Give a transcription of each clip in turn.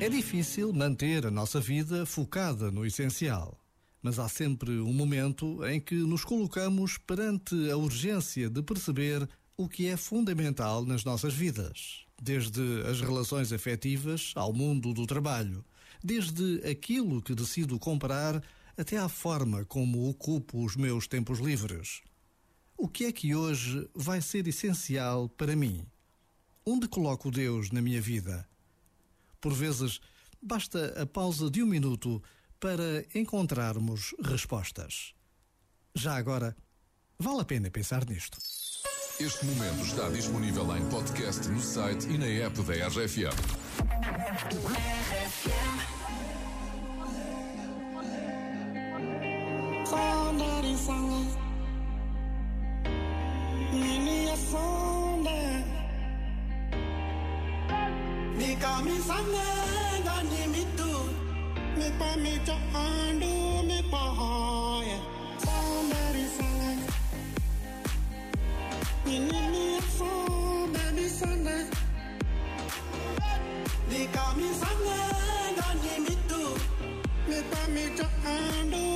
É difícil manter a nossa vida focada no essencial, mas há sempre um momento em que nos colocamos perante a urgência de perceber o que é fundamental nas nossas vidas, desde as relações afetivas ao mundo do trabalho, desde aquilo que decido comprar até à forma como ocupo os meus tempos livres. O que é que hoje vai ser essencial para mim? Onde coloco Deus na minha vida? Por vezes, basta a pausa de um minuto para encontrarmos respostas. Já agora, vale a pena pensar nisto. Este momento está disponível em podcast no site e na app da RFM. Sangat misangenga nimitu mipa micho andu mipa hoye somebody sanga ninimi afo baby sanga lika misangenga nimitu mipa micho andu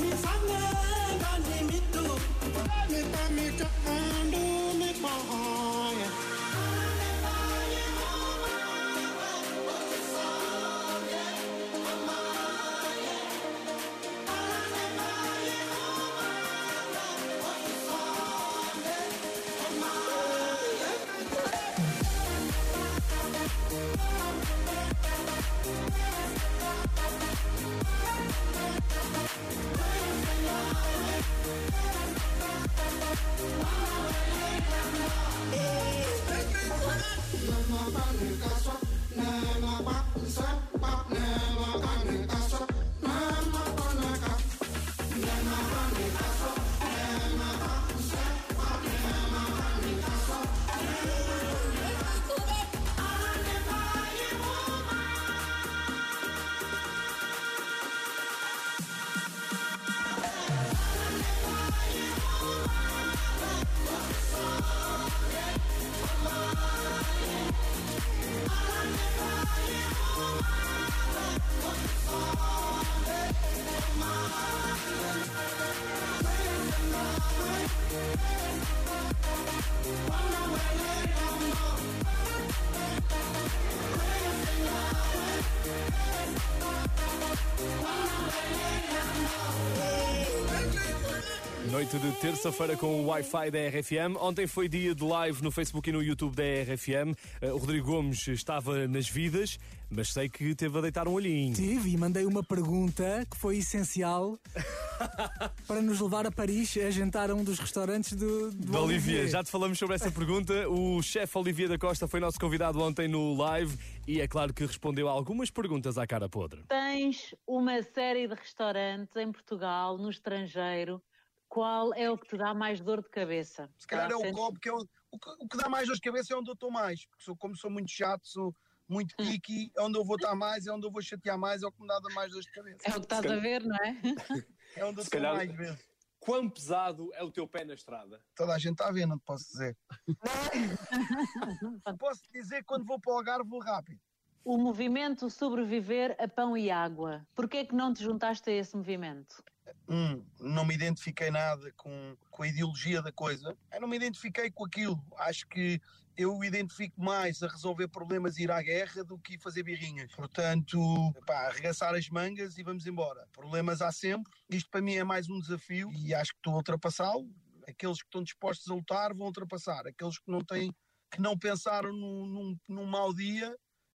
Misanne, Gandhi, Mitu, Mita, Mita, and Mita. Noite de terça-feira com o Wi-Fi da RFM. Ontem foi dia de live no Facebook e no YouTube da RFM. Uh, o Rodrigo Gomes estava nas vidas, mas sei que teve a deitar um olhinho. Tive e mandei uma pergunta que foi essencial para nos levar a Paris a jantar a um dos restaurantes do, do Da Olivier, já te falamos sobre essa pergunta. O chefe Olivier da Costa foi nosso convidado ontem no live e é claro que respondeu a algumas perguntas à cara podre. Tens uma série de restaurantes em Portugal, no estrangeiro. Qual é o que te dá mais dor de cabeça? Se calhar é o copo que é o, o, que, o que dá mais dor de cabeça é onde eu estou mais. Porque sou, como sou muito chato, sou muito picky, é onde eu vou estar mais, é onde eu vou chatear mais, é o que me dá mais dor de cabeça. É o que estás a ver, não é? É onde eu estou calhar- mais vezes. Quão pesado é o teu pé na estrada? Toda a gente está a ver, não te posso dizer. posso dizer que quando vou para o Algarve vou rápido. O movimento sobreviver a pão e água. Porquê é que não te juntaste a esse movimento? Hum, não me identifiquei nada com, com a ideologia da coisa. Eu não me identifiquei com aquilo. Acho que eu identifico mais a resolver problemas e ir à guerra do que fazer birrinhas. Portanto, pá, arregaçar as mangas e vamos embora. Problemas há sempre. Isto para mim é mais um desafio e acho que estou a ultrapassá-lo. Aqueles que estão dispostos a lutar vão ultrapassar. Aqueles que não têm, que não pensaram num, num, num mau dia